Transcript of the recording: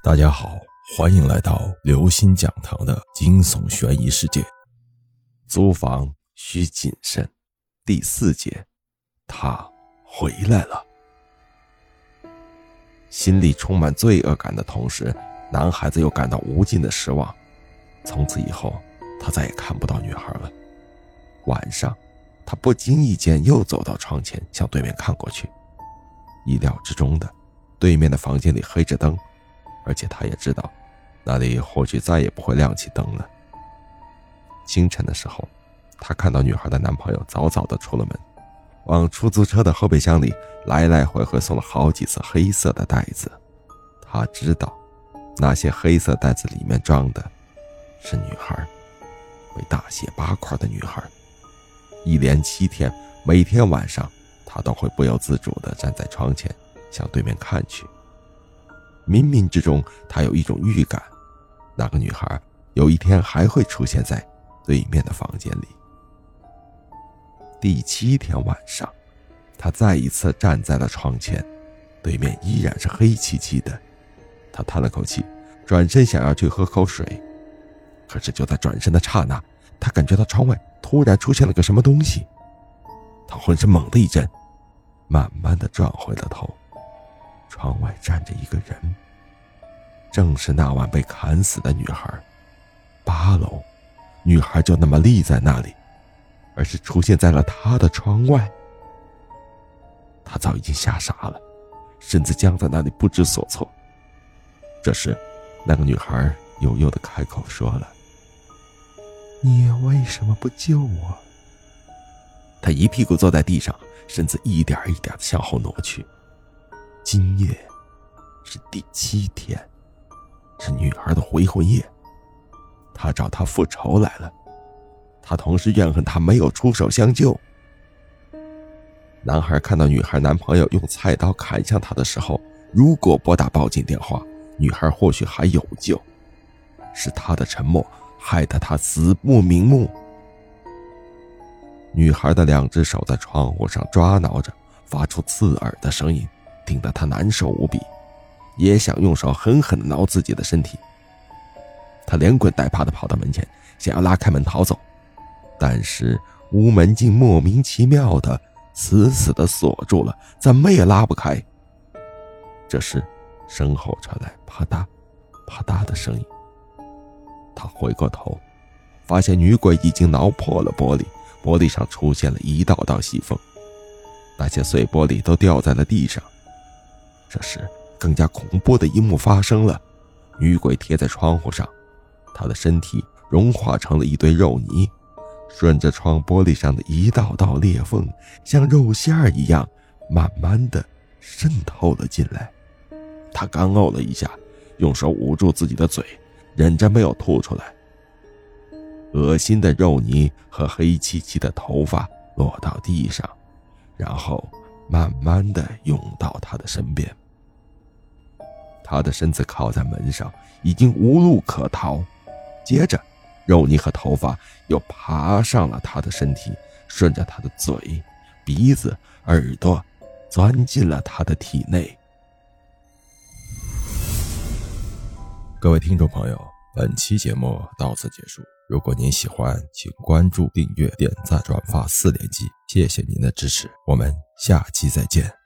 大家好，欢迎来到刘心讲堂的惊悚悬疑世界。租房需谨慎，第四节，他回来了。心里充满罪恶感的同时，男孩子又感到无尽的失望。从此以后，他再也看不到女孩了。晚上，他不经意间又走到窗前，向对面看过去。意料之中的，对面的房间里黑着灯。而且他也知道，那里或许再也不会亮起灯了。清晨的时候，他看到女孩的男朋友早早的出了门，往出租车的后备箱里来来回回送了好几次黑色的袋子。他知道，那些黑色袋子里面装的，是女孩，被大卸八块的女孩。一连七天，每天晚上，他都会不由自主地站在窗前，向对面看去。冥冥之中，他有一种预感，那个女孩有一天还会出现在对面的房间里。第七天晚上，他再一次站在了窗前，对面依然是黑漆漆的。他叹了口气，转身想要去喝口水，可是就在转身的刹那，他感觉到窗外突然出现了个什么东西，他浑身猛地一震，慢慢的转回了头。窗外站着一个人，正是那晚被砍死的女孩。八楼，女孩就那么立在那里，而是出现在了他的窗外。他早已经吓傻了，身子僵在那里不知所措。这时，那个女孩悠悠的开口说了：“你为什么不救我？”他一屁股坐在地上，身子一点一点的向后挪去。今夜是第七天，是女孩的回魂夜。他找她复仇来了，他同时怨恨她没有出手相救。男孩看到女孩男朋友用菜刀砍向他的时候，如果拨打报警电话，女孩或许还有救。是他的沉默害得他死不瞑目。女孩的两只手在窗户上抓挠着，发出刺耳的声音。听得他难受无比，也想用手狠狠地挠自己的身体。他连滚带爬地跑到门前，想要拉开门逃走，但是屋门竟莫名其妙地死死地锁住了，怎么也拉不开。这时，身后传来啪嗒、啪嗒的声音。他回过头，发现女鬼已经挠破了玻璃，玻璃上出现了一道道细缝，那些碎玻璃都掉在了地上。这时，更加恐怖的一幕发生了：女鬼贴在窗户上，她的身体融化成了一堆肉泥，顺着窗玻璃上的一道道裂缝，像肉馅儿一样，慢慢的渗透了进来。她干呕了一下，用手捂住自己的嘴，忍着没有吐出来。恶心的肉泥和黑漆漆的头发落到地上，然后。慢慢的涌到他的身边，他的身子靠在门上，已经无路可逃。接着，肉泥和头发又爬上了他的身体，顺着他的嘴、鼻子、耳朵，钻进了他的体内。各位听众朋友，本期节目到此结束。如果您喜欢，请关注、订阅、点赞、转发四连击，谢谢您的支持，我们下期再见。